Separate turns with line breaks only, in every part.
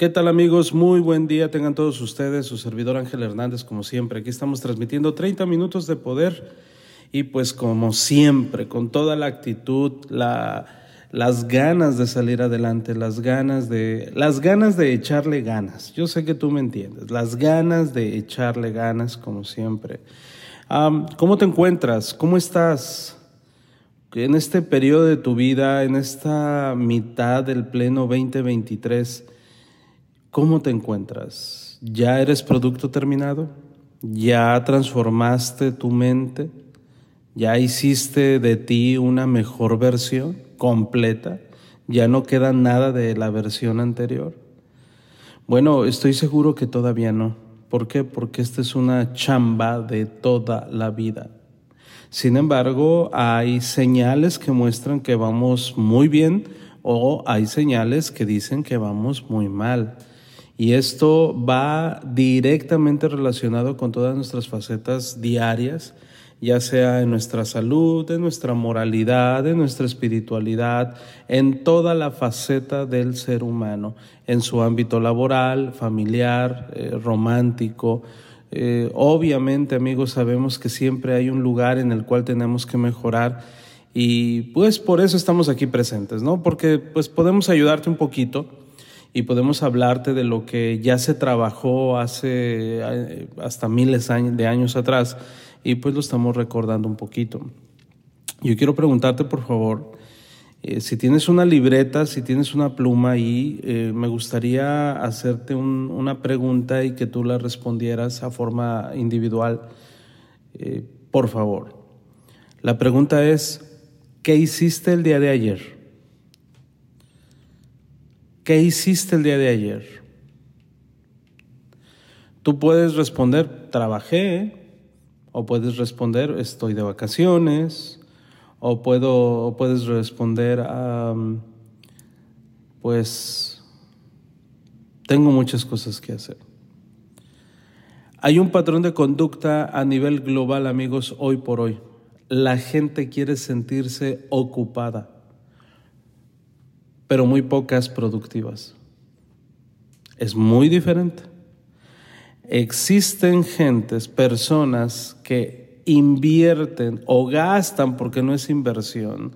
¿Qué tal amigos? Muy buen día tengan todos ustedes, su servidor Ángel Hernández como siempre. Aquí estamos transmitiendo 30 minutos de poder y pues como siempre, con toda la actitud, la, las ganas de salir adelante, las ganas de, las ganas de echarle ganas. Yo sé que tú me entiendes, las ganas de echarle ganas como siempre. ¿Cómo te encuentras? ¿Cómo estás? En este periodo de tu vida, en esta mitad del pleno 2023, ¿Cómo te encuentras? ¿Ya eres producto terminado? ¿Ya transformaste tu mente? ¿Ya hiciste de ti una mejor versión completa? ¿Ya no queda nada de la versión anterior? Bueno, estoy seguro que todavía no. ¿Por qué? Porque esta es una chamba de toda la vida. Sin embargo, hay señales que muestran que vamos muy bien o hay señales que dicen que vamos muy mal. Y esto va directamente relacionado con todas nuestras facetas diarias, ya sea en nuestra salud, en nuestra moralidad, en nuestra espiritualidad, en toda la faceta del ser humano, en su ámbito laboral, familiar, eh, romántico. Eh, obviamente, amigos, sabemos que siempre hay un lugar en el cual tenemos que mejorar y pues por eso estamos aquí presentes, ¿no? Porque pues podemos ayudarte un poquito y podemos hablarte de lo que ya se trabajó hace eh, hasta miles de años atrás y pues lo estamos recordando un poquito. Yo quiero preguntarte por favor, eh, si tienes una libreta, si tienes una pluma ahí, eh, me gustaría hacerte una pregunta y que tú la respondieras a forma individual. por favor. La pregunta es, ¿qué hiciste el día de ayer? ¿Qué hiciste el día de ayer? Tú puedes responder, trabajé, o puedes responder, estoy de vacaciones, o, puedo, puedes responder, pues, tengo muchas cosas que hacer. Hay un patrón de conducta a nivel global, amigos, hoy por hoy. La gente quiere sentirse ocupada pero muy pocas productivas. Es muy diferente. Existen gentes, personas que invierten o gastan, porque no es inversión,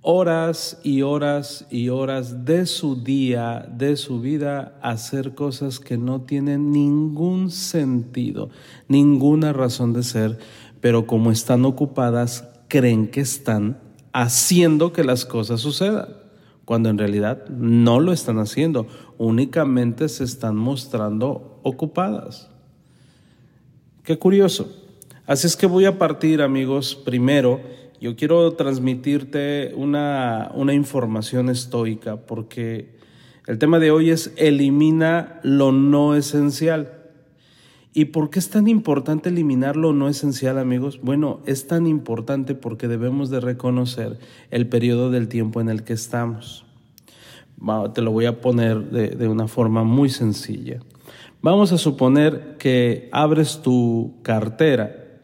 horas y horas y horas de su día, de su vida, a hacer cosas que no tienen ningún sentido, ninguna razón de ser, pero como están ocupadas, creen que están haciendo que las cosas sucedan cuando en realidad no lo están haciendo, únicamente se están mostrando ocupadas. Qué curioso. Así es que voy a partir, amigos, primero, yo quiero transmitirte una, una información estoica, porque el tema de hoy es elimina lo no esencial. ¿Y por qué es tan importante eliminar lo no esencial, amigos? Bueno, es tan importante porque debemos de reconocer el periodo del tiempo en el que estamos. Te lo voy a poner de, de una forma muy sencilla. Vamos a suponer que abres tu cartera,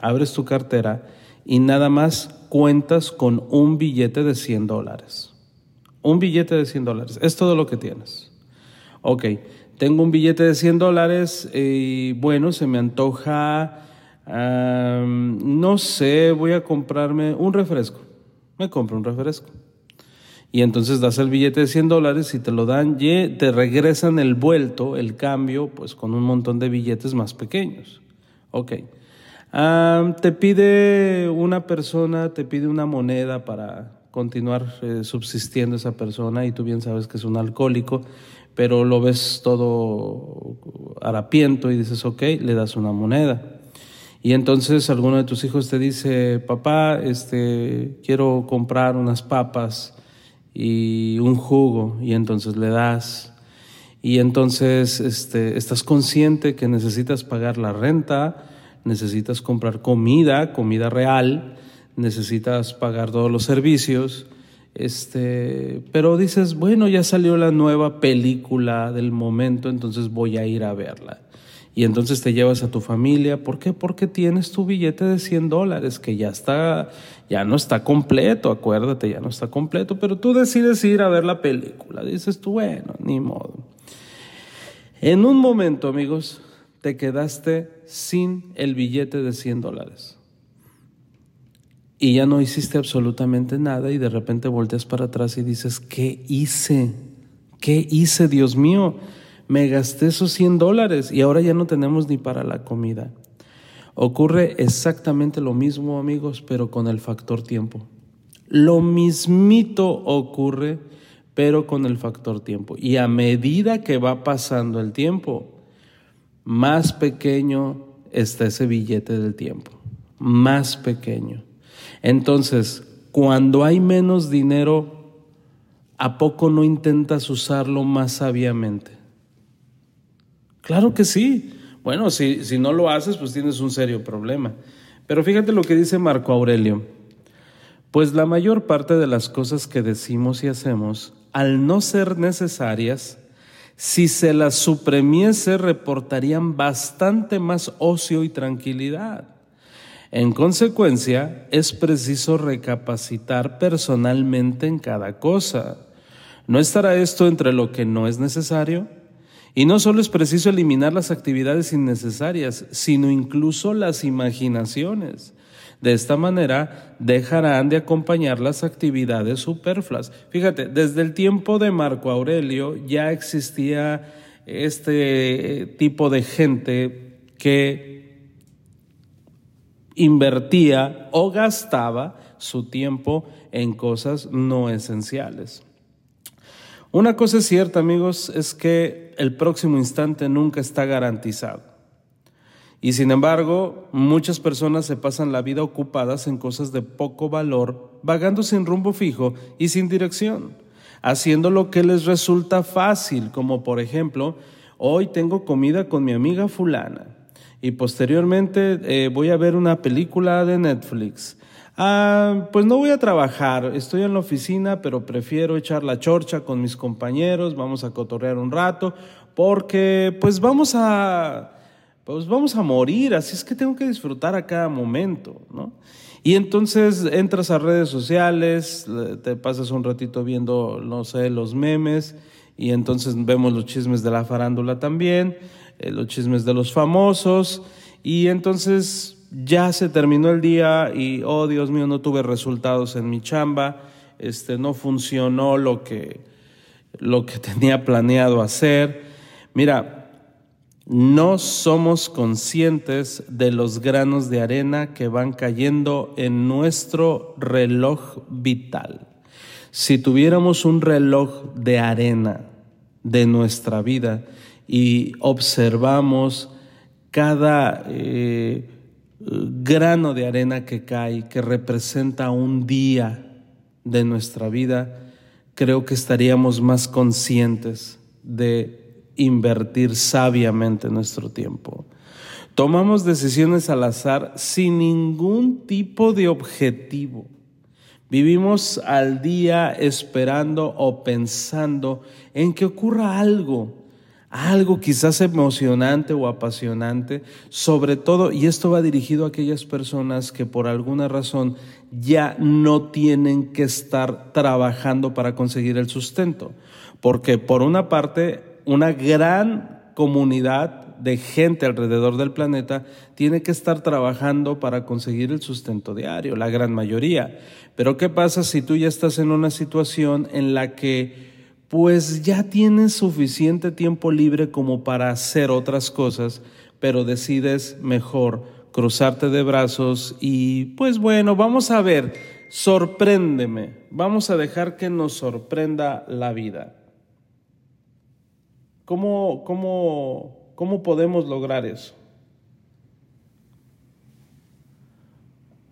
abres tu cartera y nada más cuentas con un billete de 100 dólares. Un billete de 100 dólares. Es todo lo que tienes. Ok, tengo un billete de 100 dólares y bueno, se me antoja, no sé, voy a comprarme un refresco. Me compro un refresco. Y entonces das el billete de 100 dólares y te lo dan, y te regresan el vuelto, el cambio, pues con un montón de billetes más pequeños. Ok. te pide una persona, te pide una moneda para continuar eh, subsistiendo esa persona y tú bien sabes que es un alcohólico pero lo ves todo harapiento y dices, ok, le das una moneda. Y entonces alguno de tus hijos te dice, papá, este, quiero comprar unas papas y un jugo. Y entonces le das. Y entonces este, estás consciente que necesitas pagar la renta, necesitas comprar comida, comida real, necesitas pagar todos los servicios, este, pero dices, bueno, ya salió la nueva película del momento, entonces voy a ir a verla. Y entonces te llevas a tu familia. ¿Por qué? Porque tienes tu billete de 100 dólares que ya está, ya no está completo, acuérdate, ya no está completo, pero tú decides ir a ver la película. Dices tú, bueno, ni modo. En un momento, amigos, te quedaste sin el billete de 100 dólares. Y ya no hiciste absolutamente nada y de repente volteas para atrás y dices, ¿qué hice? ¿Qué hice, Dios mío? me gasté esos 100 dólares y ahora ya no tenemos ni para la comida. Ocurre exactamente lo mismo, amigos, pero con el factor tiempo. Lo mismito ocurre, pero con el factor tiempo. Y a medida que va pasando el tiempo, más pequeño está ese billete del tiempo. Más pequeño. Entonces, cuando hay menos dinero, ¿a poco no intentas usarlo más sabiamente? Claro que sí. Bueno, si, si no lo haces, pues tienes un serio problema. Pero fíjate lo que dice Marco Aurelio. Pues la mayor parte de las cosas que decimos y hacemos, al no ser necesarias, si se las supremiese, reportarían bastante más ocio y tranquilidad. En consecuencia, es preciso recapacitar personalmente en cada cosa. ¿No estará esto entre lo que no es necesario? Y no solo es preciso eliminar las actividades innecesarias, sino incluso las imaginaciones. De esta manera dejarán de acompañar las actividades superfluas. Fíjate, desde el tiempo de Marco Aurelio ya existía este tipo de gente que invertía o gastaba su tiempo en cosas no esenciales. Una cosa es cierta, amigos, es que el próximo instante nunca está garantizado. Y sin embargo, muchas personas se pasan la vida ocupadas en cosas de poco valor, vagando sin rumbo fijo y sin dirección, haciendo lo que les resulta fácil, como por ejemplo, hoy tengo comida con mi amiga fulana y posteriormente eh, voy a ver una película de Netflix Ah, pues no voy a trabajar, estoy en la oficina, pero prefiero echar la chorcha con mis compañeros, vamos a cotorrear un rato, porque pues vamos a, pues vamos a morir, así es que tengo que disfrutar a cada momento, ¿no? Y entonces entras a redes sociales, te pasas un ratito viendo, no sé, los memes, y entonces vemos los chismes de la farándula también, los chismes de los famosos, y entonces ya se terminó el día y, oh Dios mío, no tuve resultados en mi chamba, este, no funcionó lo que, lo que tenía planeado hacer. Mira, no somos conscientes de los granos de arena que van cayendo en nuestro reloj vital. Si tuviéramos un reloj de arena de nuestra vida y observamos cada eh, grano de arena que cae, que representa un día de nuestra vida, creo que estaríamos más conscientes de invertir sabiamente nuestro tiempo. Tomamos decisiones al azar sin ningún tipo de objetivo. Vivimos al día esperando o pensando en que ocurra algo algo quizás emocionante o apasionante, sobre todo, y esto va dirigido a aquellas personas que por alguna razón ya no tienen que estar trabajando para conseguir el sustento, porque por una parte, una gran comunidad de gente alrededor del planeta tiene que estar trabajando para conseguir el sustento diario, la gran mayoría. Pero ¿qué pasa si tú ya estás en una situación en la que pues ya tienes suficiente tiempo libre como para hacer otras cosas, pero decides mejor cruzarte de brazos y pues bueno, vamos a ver, sorpréndeme, vamos a dejar que nos sorprenda la vida. ¿Cómo, cómo, cómo podemos lograr eso?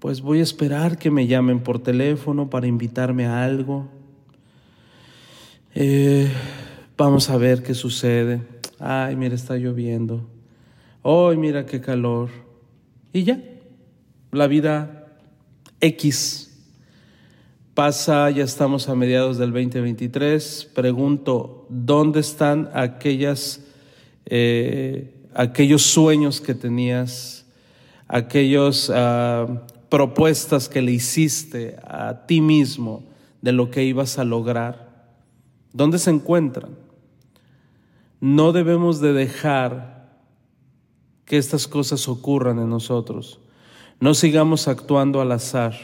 Pues voy a esperar que me llamen por teléfono para invitarme a algo Eh, vamos a ver qué sucede. Ay, mira, está lloviendo. Ay, mira qué calor. Y ya, la vida X pasa, ya estamos a mediados del 2023. Pregunto, ¿dónde están aquellas, eh, aquellos sueños que tenías, aquellas ah, propuestas que le hiciste a ti mismo de lo que ibas a lograr? ¿Dónde se encuentran? No debemos de dejar que estas cosas ocurran en nosotros. No sigamos actuando al azar.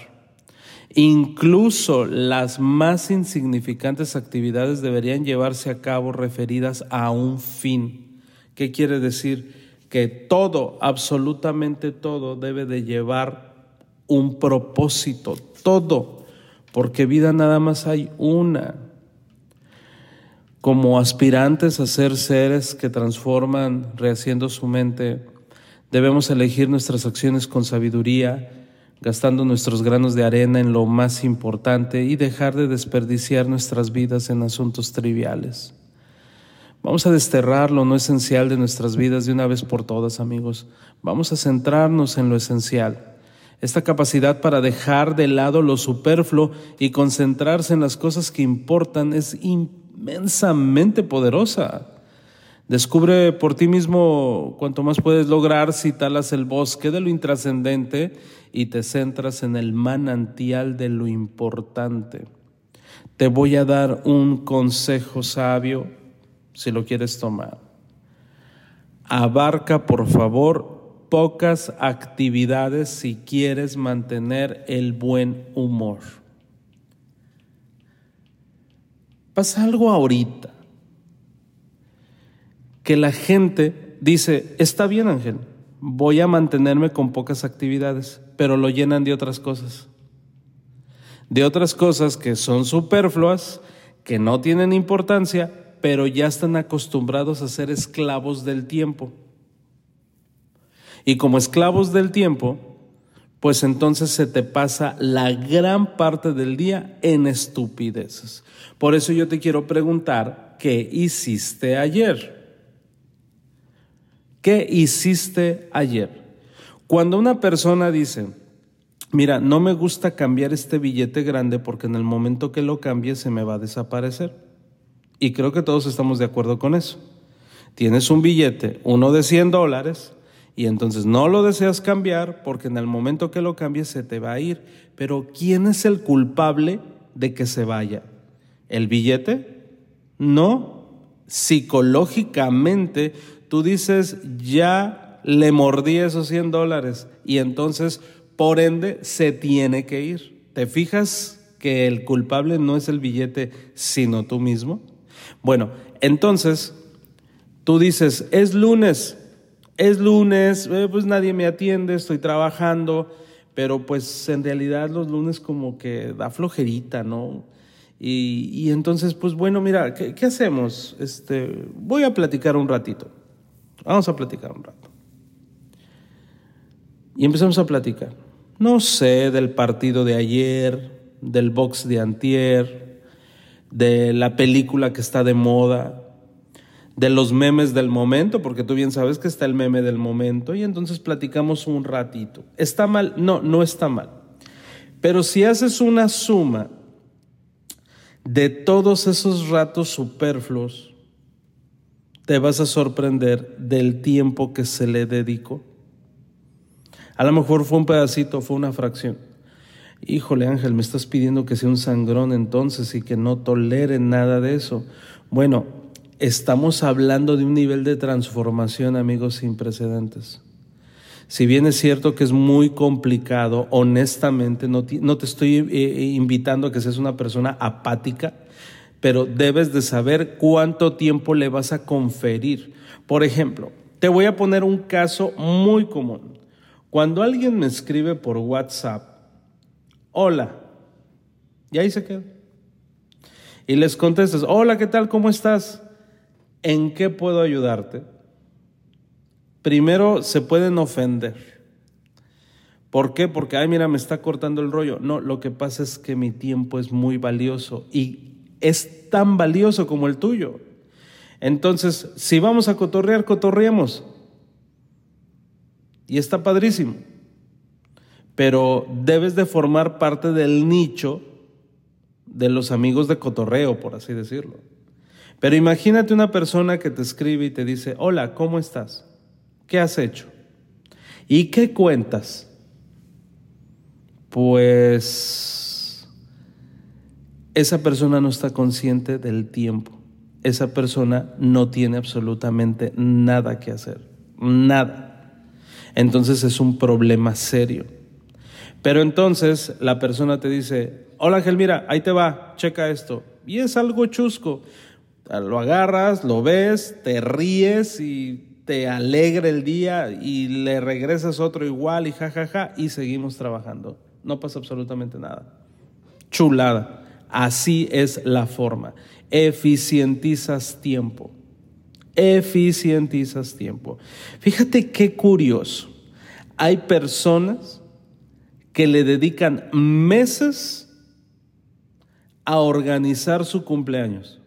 Incluso las más insignificantes actividades deberían llevarse a cabo referidas a un fin. ¿Qué quiere decir? Que todo, absolutamente todo, debe de llevar un propósito, todo, porque vida nada más hay una. Como aspirantes a ser seres que transforman, rehaciendo su mente, debemos elegir nuestras acciones con sabiduría, gastando nuestros granos de arena en lo más importante y dejar de desperdiciar nuestras vidas en asuntos triviales. Vamos a desterrar lo no esencial de nuestras vidas de una vez por todas, amigos. Vamos a centrarnos en lo esencial. Esta capacidad para dejar de lado lo superfluo y concentrarse en las cosas que importan es inmensamente poderosa. Descubre por ti mismo cuanto más puedes lograr si talas el bosque de lo intrascendente y te centras en el manantial de lo importante. Te voy a dar un consejo sabio si lo quieres tomar. Abarca, por favor, pocas actividades si quieres mantener el buen humor. Pasa algo ahorita que la gente dice, está bien Ángel, voy a mantenerme con pocas actividades, pero lo llenan de otras cosas. De otras cosas que son superfluas, que no tienen importancia, pero ya están acostumbrados a ser esclavos del tiempo. Y como esclavos del tiempo, pues entonces se te pasa la gran parte del día en estupideces. Por eso yo te quiero preguntar, ¿qué hiciste ayer? ¿Qué hiciste ayer? Cuando una persona dice, mira, no me gusta cambiar este billete grande porque en el momento que lo cambie se me va a desaparecer. Y creo que todos estamos de acuerdo con eso. Tienes un billete, uno de 100 dólares, y entonces no lo deseas cambiar porque en el momento que lo cambies se te va a ir. Pero ¿quién es el culpable de que se vaya? ¿El billete? No. Psicológicamente tú dices, ya le mordí esos 100 dólares y entonces, por ende, se tiene que ir. ¿Te fijas que el culpable no es el billete, sino tú mismo? Bueno, entonces, tú dices, es lunes, es lunes, eh, pues nadie me atiende, estoy trabajando, pero pues en realidad los lunes como que da flojerita, ¿no? Y, entonces, pues bueno, mira, ¿qué, ¿qué, hacemos? Este, voy a platicar un ratito. Vamos a platicar un rato. Y empezamos a platicar. No sé del partido de ayer, del box de antier, de la película que está de moda, de los memes del momento, porque tú bien sabes que está el meme del momento, y entonces platicamos un ratito. ¿Está mal? No, no está mal. Pero si haces una suma de todos esos ratos superfluos, te vas a sorprender del tiempo que se le dedicó. A lo mejor fue un pedacito, fue una fracción. Híjole Ángel, me estás pidiendo que sea un sangrón entonces y que no tolere nada de eso. Bueno, estamos hablando de un nivel de transformación, amigos, sin precedentes. Si bien es cierto que es muy complicado, honestamente, no te, estoy eh, eh, invitando a que seas una persona apática, pero debes de saber cuánto tiempo le vas a conferir. Por ejemplo, te voy a poner un caso muy común. Cuando alguien me escribe por WhatsApp, hola, y ahí se queda. Y les contestas, hola, ¿qué tal? ¿Cómo estás? ¿En qué puedo ayudarte? Primero se pueden ofender. ¿Por qué? Porque, ay, mira, me está cortando el rollo. No, lo que pasa es que mi tiempo es muy valioso y es tan valioso como el tuyo. Entonces, si vamos a cotorrear, cotorreamos. Y está padrísimo. Pero debes de formar parte del nicho de los amigos de cotorreo, por así decirlo. Pero imagínate una persona que te escribe y te dice, hola, ¿cómo estás? ¿Qué has hecho? ¿Y qué cuentas? Pues esa persona no está consciente del tiempo. Esa persona no tiene absolutamente nada que hacer. Nada. Entonces es un problema serio. Pero entonces la persona te dice, hola Ángel, mira, ahí te va, checa esto. Y es algo chusco. Lo agarras, lo ves, te ríes y te alegra el día y le regresas otro igual y jajaja y seguimos trabajando. No pasa absolutamente nada. Chulada. Así es la forma. Eficientizas tiempo. Eficientizas tiempo. Fíjate qué curioso. Hay personas que le dedican meses a organizar su cumpleaños.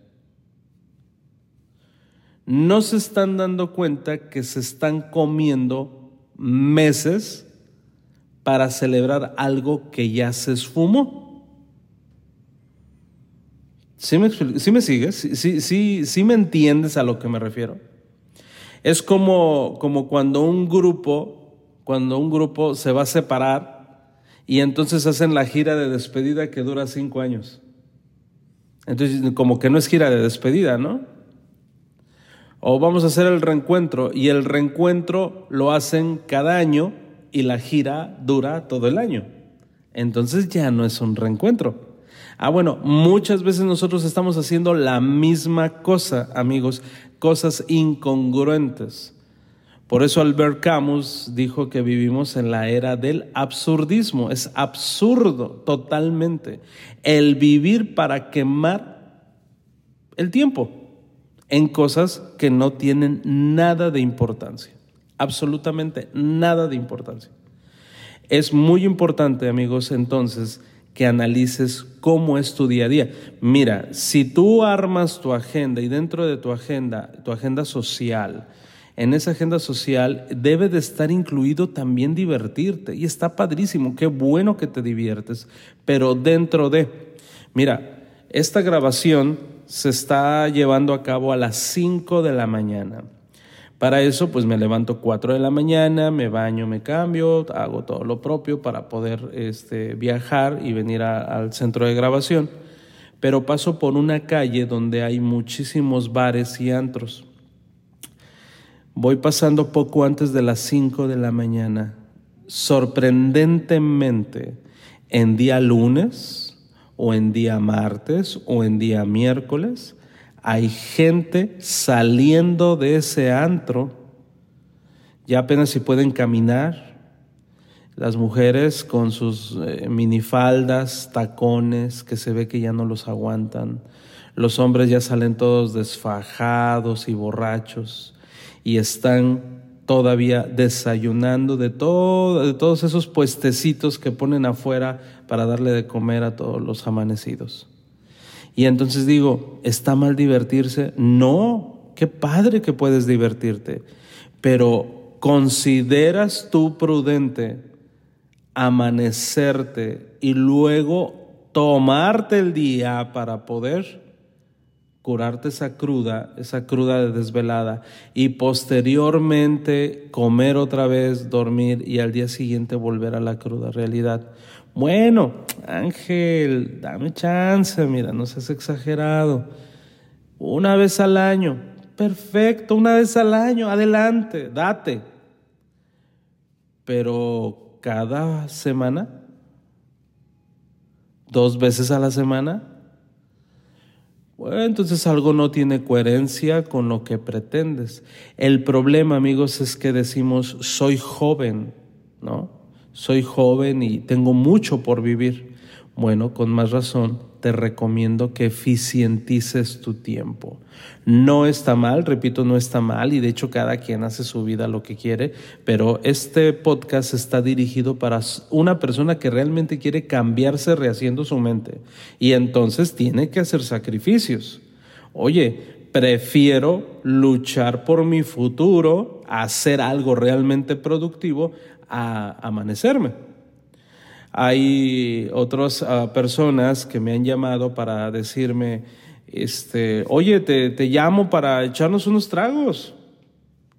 No se están dando cuenta que se están comiendo meses para celebrar algo que ya se esfumó. ¿Sí me, me sigues? ¿Sí, sí, sí, me entiendes a lo que me refiero? Es como, como cuando un grupo, cuando un grupo se va a separar y entonces hacen la gira de despedida que dura cinco años. Entonces, como que no es gira de despedida, ¿no? O vamos a hacer el reencuentro y el reencuentro lo hacen cada año y la gira dura todo el año. Entonces ya no es un reencuentro. Ah, bueno, muchas veces nosotros estamos haciendo la misma cosa, amigos, cosas incongruentes. Por eso Albert Camus dijo que vivimos en la era del absurdismo. Es absurdo totalmente el vivir para quemar el tiempo en cosas que no tienen nada de importancia. Absolutamente nada de importancia. Es muy importante, amigos, entonces, que analices cómo es tu día a día. Mira, si tú armas tu agenda y dentro de tu agenda, tu agenda social, en esa agenda social debe de estar incluido también divertirte. Y está padrísimo, qué bueno que te diviertes, pero dentro de, mira, esta grabación se está llevando a cabo a las 5 de la mañana. Para eso, pues me levanto 4 de la mañana, me baño, me cambio, hago todo lo propio para poder este, viajar y venir al centro de grabación. Pero paso por una calle donde hay muchísimos bares y antros. Voy pasando poco antes de las 5 de la mañana. Sorprendentemente, en día lunes o en día martes o en día miércoles, hay gente saliendo de ese antro, ya apenas si pueden caminar, las mujeres con sus eh, minifaldas, tacones, que se ve que ya no los aguantan, los hombres ya salen todos desfajados y borrachos y están todavía desayunando de, todo, de todos esos puestecitos que ponen afuera para darle de comer a todos los amanecidos. Y entonces digo, ¿está mal divertirse? No, qué padre que puedes divertirte, pero ¿consideras tú prudente amanecerte y luego tomarte el día para poder curarte esa cruda, esa cruda de desvelada, y posteriormente comer otra vez, dormir y al día siguiente volver a la cruda realidad. Bueno, Ángel, dame chance, mira, no seas exagerado. Una vez al año, perfecto, una vez al año, adelante, date. Pero cada semana, dos veces a la semana, bueno, entonces algo no tiene coherencia con lo que pretendes. El problema, amigos, es que decimos, soy joven, ¿no? Soy joven y tengo mucho por vivir. Bueno, con más razón, te recomiendo que eficientices tu tiempo. No está mal, repito, no está mal y de hecho cada quien hace su vida lo que quiere, pero este podcast está dirigido para una persona que realmente quiere cambiarse rehaciendo su mente y entonces tiene que hacer sacrificios. Oye, prefiero luchar por mi futuro, hacer algo realmente productivo, a amanecerme. Hay otras ah, personas que me han llamado para decirme, este, oye, te, te, llamo para echarnos unos tragos.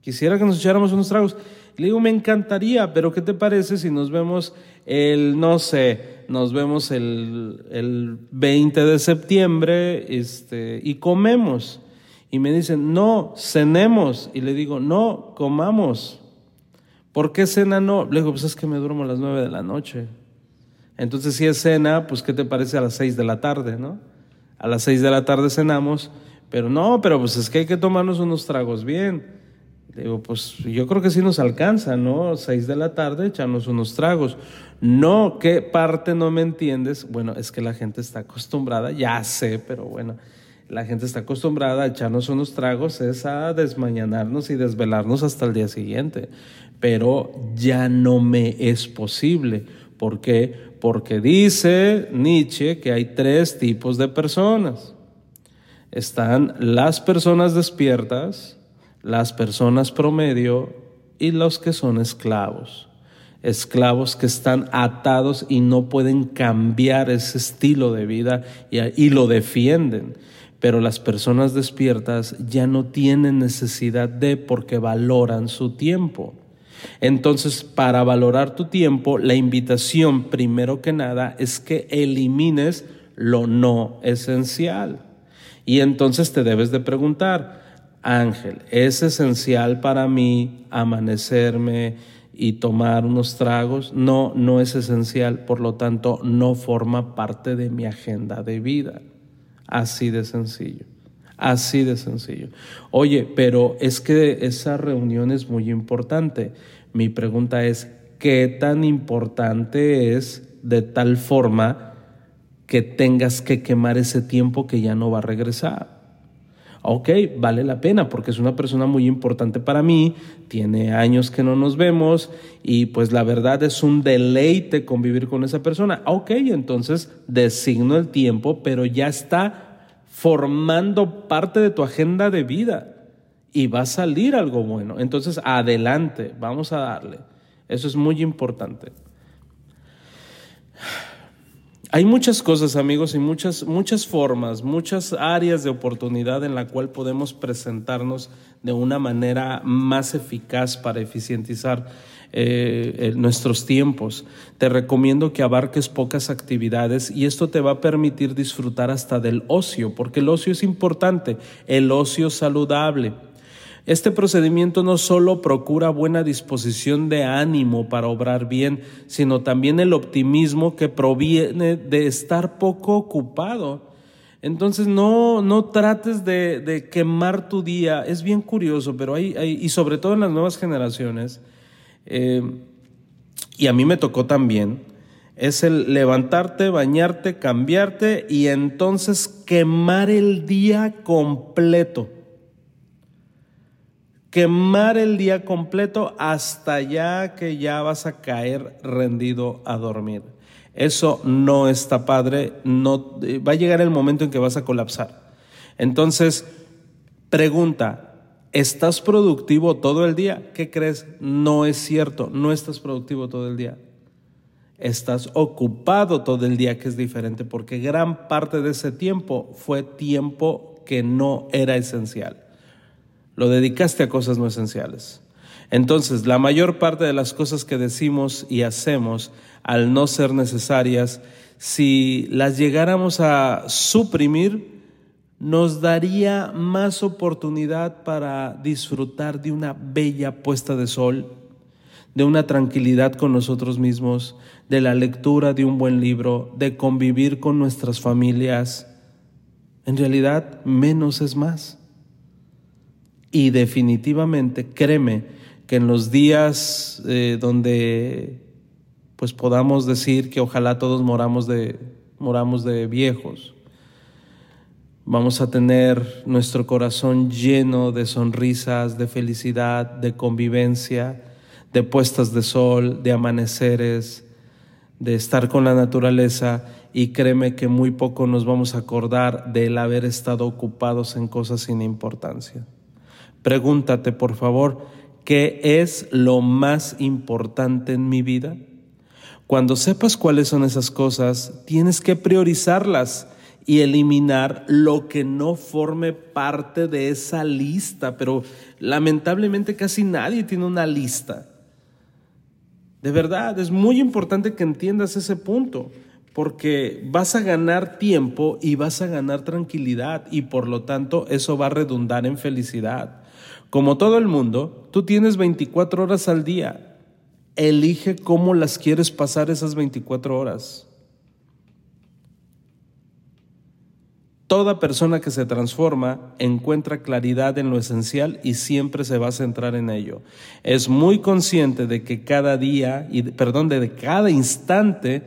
Quisiera que nos echáramos unos tragos. Le digo, me encantaría, pero ¿qué te parece si nos vemos el, no sé, nos vemos el, el 20 de septiembre este, y comemos? Y me dicen, no, cenemos. Y le digo, no, comamos. ¿Por qué cena no? Le digo, pues es que me duermo a las 9 de la noche. Entonces, si es cena, pues ¿qué te parece a las 6 de la tarde, no? A las 6 de la tarde cenamos, pero no, pero pues es que hay que tomarnos unos tragos bien. Digo, pues yo creo que sí nos alcanza, ¿no? 6 de la tarde, echarnos unos tragos. No, ¿qué parte no me entiendes? Bueno, es que la gente está acostumbrada, ya sé, pero bueno, la gente está acostumbrada a echarnos unos tragos, es a desmañanarnos y desvelarnos hasta el día siguiente. Pero ya no me es posible. ¿Por qué? Porque dice Nietzsche que hay tres tipos de personas. Están las personas despiertas, las personas promedio y los que son esclavos. Esclavos que están atados y no pueden cambiar ese estilo de vida y, lo defienden. Pero las personas despiertas ya no tienen necesidad de porque valoran su tiempo. Entonces, para valorar tu tiempo, la invitación, primero que nada, es que elimines lo no esencial. Y entonces te debes de preguntar, Ángel, ¿es esencial para mí amanecerme y tomar unos tragos? No, no es esencial, por lo tanto, no forma parte de mi agenda de vida. Así de sencillo. Así de sencillo. Oye, pero es que esa reunión es muy importante. Mi pregunta es, ¿qué tan importante es de tal forma que tengas que quemar ese tiempo que ya no va a regresar? Ok, vale la pena porque es una persona muy importante para mí, tiene años que no nos vemos y pues la verdad es un deleite convivir con esa persona. Ok, entonces designo el tiempo, pero ya está formando parte de tu agenda de vida y va a salir algo bueno. Entonces, adelante, vamos a darle. Eso es muy importante. Hay muchas cosas, amigos, y muchas, muchas formas, muchas áreas de oportunidad en la cual podemos presentarnos de una manera más eficaz para eficientizar eh, nuestros tiempos. Te recomiendo que abarques pocas actividades y esto te va a permitir disfrutar hasta del ocio, porque el ocio es importante, el ocio saludable. Este procedimiento no solo procura buena disposición de ánimo para obrar bien, sino también el optimismo que proviene de estar poco ocupado. Entonces no, no trates de, quemar tu día. Es bien curioso, pero y sobre todo en las nuevas generaciones, eh, y a mí me tocó también, es el levantarte, bañarte, cambiarte y entonces quemar el día completo. Quemar el día completo hasta ya que ya vas a caer rendido a dormir. Eso no está padre, no, va a llegar el momento en que vas a colapsar. Entonces, pregunta, ¿Estás productivo todo el día? ¿Qué crees? No es cierto, no estás productivo todo el día. Estás ocupado todo el día, que es diferente, porque gran parte de ese tiempo fue tiempo que no era esencial. Lo dedicaste a cosas no esenciales. Entonces, la mayor parte de las cosas que decimos y hacemos, al no ser necesarias, si las llegáramos a suprimir, nos daría más oportunidad para disfrutar de una bella puesta de sol, de una tranquilidad con nosotros mismos, de la lectura de un buen libro, de convivir con nuestras familias. En realidad, menos es más. Y definitivamente, créeme que en los días eh, donde pues podamos decir que ojalá todos moramos de muramos de viejos. Vamos a tener nuestro corazón lleno de sonrisas, de felicidad, de convivencia, de puestas de sol, de amaneceres, de estar con la naturaleza y créeme que muy poco nos vamos a acordar del haber estado ocupados en cosas sin importancia. Pregúntate, por favor, ¿qué es lo más importante en mi vida? Cuando sepas cuáles son esas cosas, tienes que priorizarlas y eliminar lo que no forme parte de esa lista, pero lamentablemente casi nadie tiene una lista. De verdad, es muy importante que entiendas ese punto, porque vas a ganar tiempo y vas a ganar tranquilidad y por lo tanto eso va a redundar en felicidad. Como todo el mundo, tú tienes 24 horas al día. Elige cómo las quieres pasar esas 24 horas. Toda persona que se transforma encuentra claridad en lo esencial y siempre se va a centrar en ello. Es muy consciente de que cada día, y perdón, de cada instante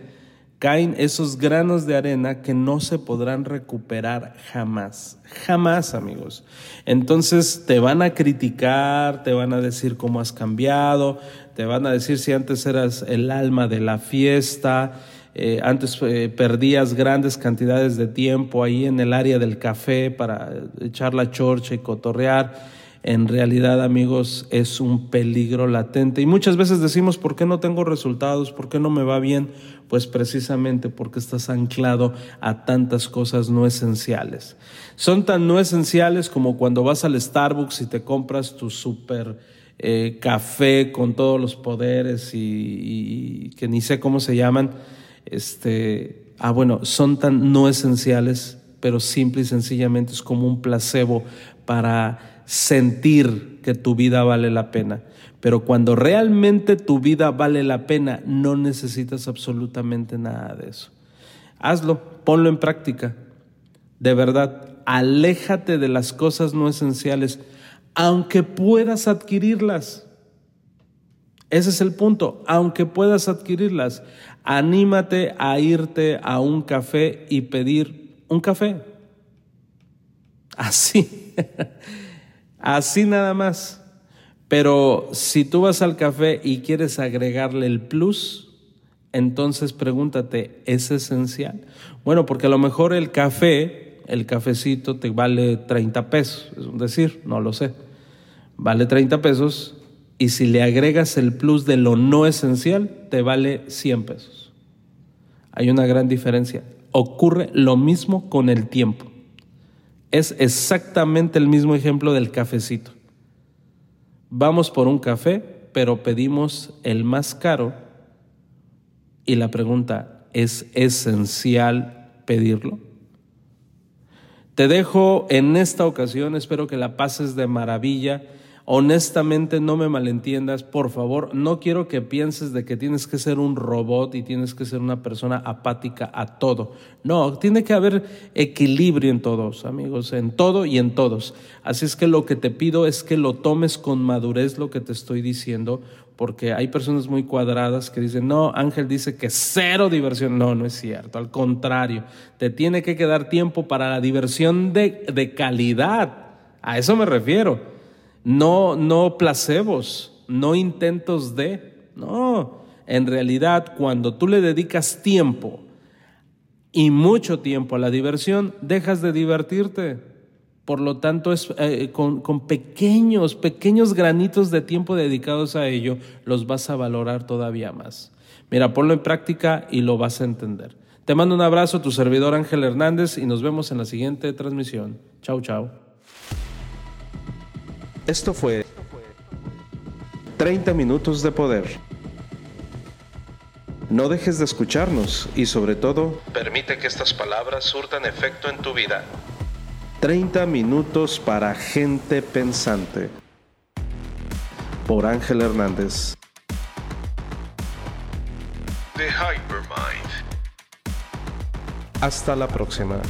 caen esos granos de arena que no se podrán recuperar jamás. Jamás, amigos. Entonces te van a criticar, te van a decir cómo has cambiado, te van a decir si antes eras el alma de la fiesta eh, antes eh, perdías grandes cantidades de tiempo ahí en el área del café para echar la chorcha y cotorrear. En realidad, amigos, es un peligro latente. Y muchas veces decimos, ¿por qué no tengo resultados? ¿Por qué no me va bien? Pues precisamente porque estás anclado a tantas cosas no esenciales. Son tan no esenciales como cuando vas al Starbucks y te compras tu super eh, café con todos los poderes y que ni sé cómo se llaman este, ah, bueno, son tan no esenciales, pero simple y sencillamente es como un placebo para sentir que tu vida vale la pena. Pero cuando realmente tu vida vale la pena, no necesitas absolutamente nada de eso. Hazlo, ponlo en práctica. De verdad, aléjate de las cosas no esenciales, aunque puedas adquirirlas. Ese es el punto, aunque puedas adquirirlas, anímate a irte a un café y pedir un café. Así, así nada más. Pero si tú vas al café y quieres agregarle el plus, entonces pregúntate, ¿es esencial? Bueno, porque a lo mejor el café, el cafecito te vale 30 pesos, es decir, no lo sé. Vale 30 pesos y si le agregas el plus de lo no esencial, te vale 100 pesos. Hay una gran diferencia. Ocurre lo mismo con el tiempo. Es exactamente el mismo ejemplo del cafecito. Vamos por un café, pero pedimos el más caro y la pregunta, ¿es esencial pedirlo? Te dejo en esta ocasión, espero que la pases de maravilla Honestamente, no me malentiendas, por favor, no quiero que pienses de que tienes que ser un robot y tienes que ser una persona apática a todo. No, tiene que haber equilibrio en todos, amigos, en todo y en todos. Así es que lo que te pido es que lo tomes con madurez lo que te estoy diciendo, porque hay personas muy cuadradas que dicen, no, Ángel dice que cero diversión. No, no es cierto, al contrario, te tiene que quedar tiempo para la diversión de, de calidad. A eso me refiero no, no placebos, no intentos de, no, en realidad cuando tú le dedicas tiempo y mucho tiempo a la diversión, dejas de divertirte. Por lo tanto, es, eh, con, con pequeños, pequeños granitos de tiempo dedicados a ello, los vas a valorar todavía más. Mira, ponlo en práctica y lo vas a entender. Te mando un abrazo, tu servidor Ángel Hernández, y nos vemos en la siguiente transmisión. Chau, chau.
Esto fue 30 minutos de poder. No dejes de escucharnos y sobre todo, permite que estas palabras surtan efecto en tu vida. 30 minutos para gente pensante. Por Ángel Hernández. The Hypermind. Hasta la próxima.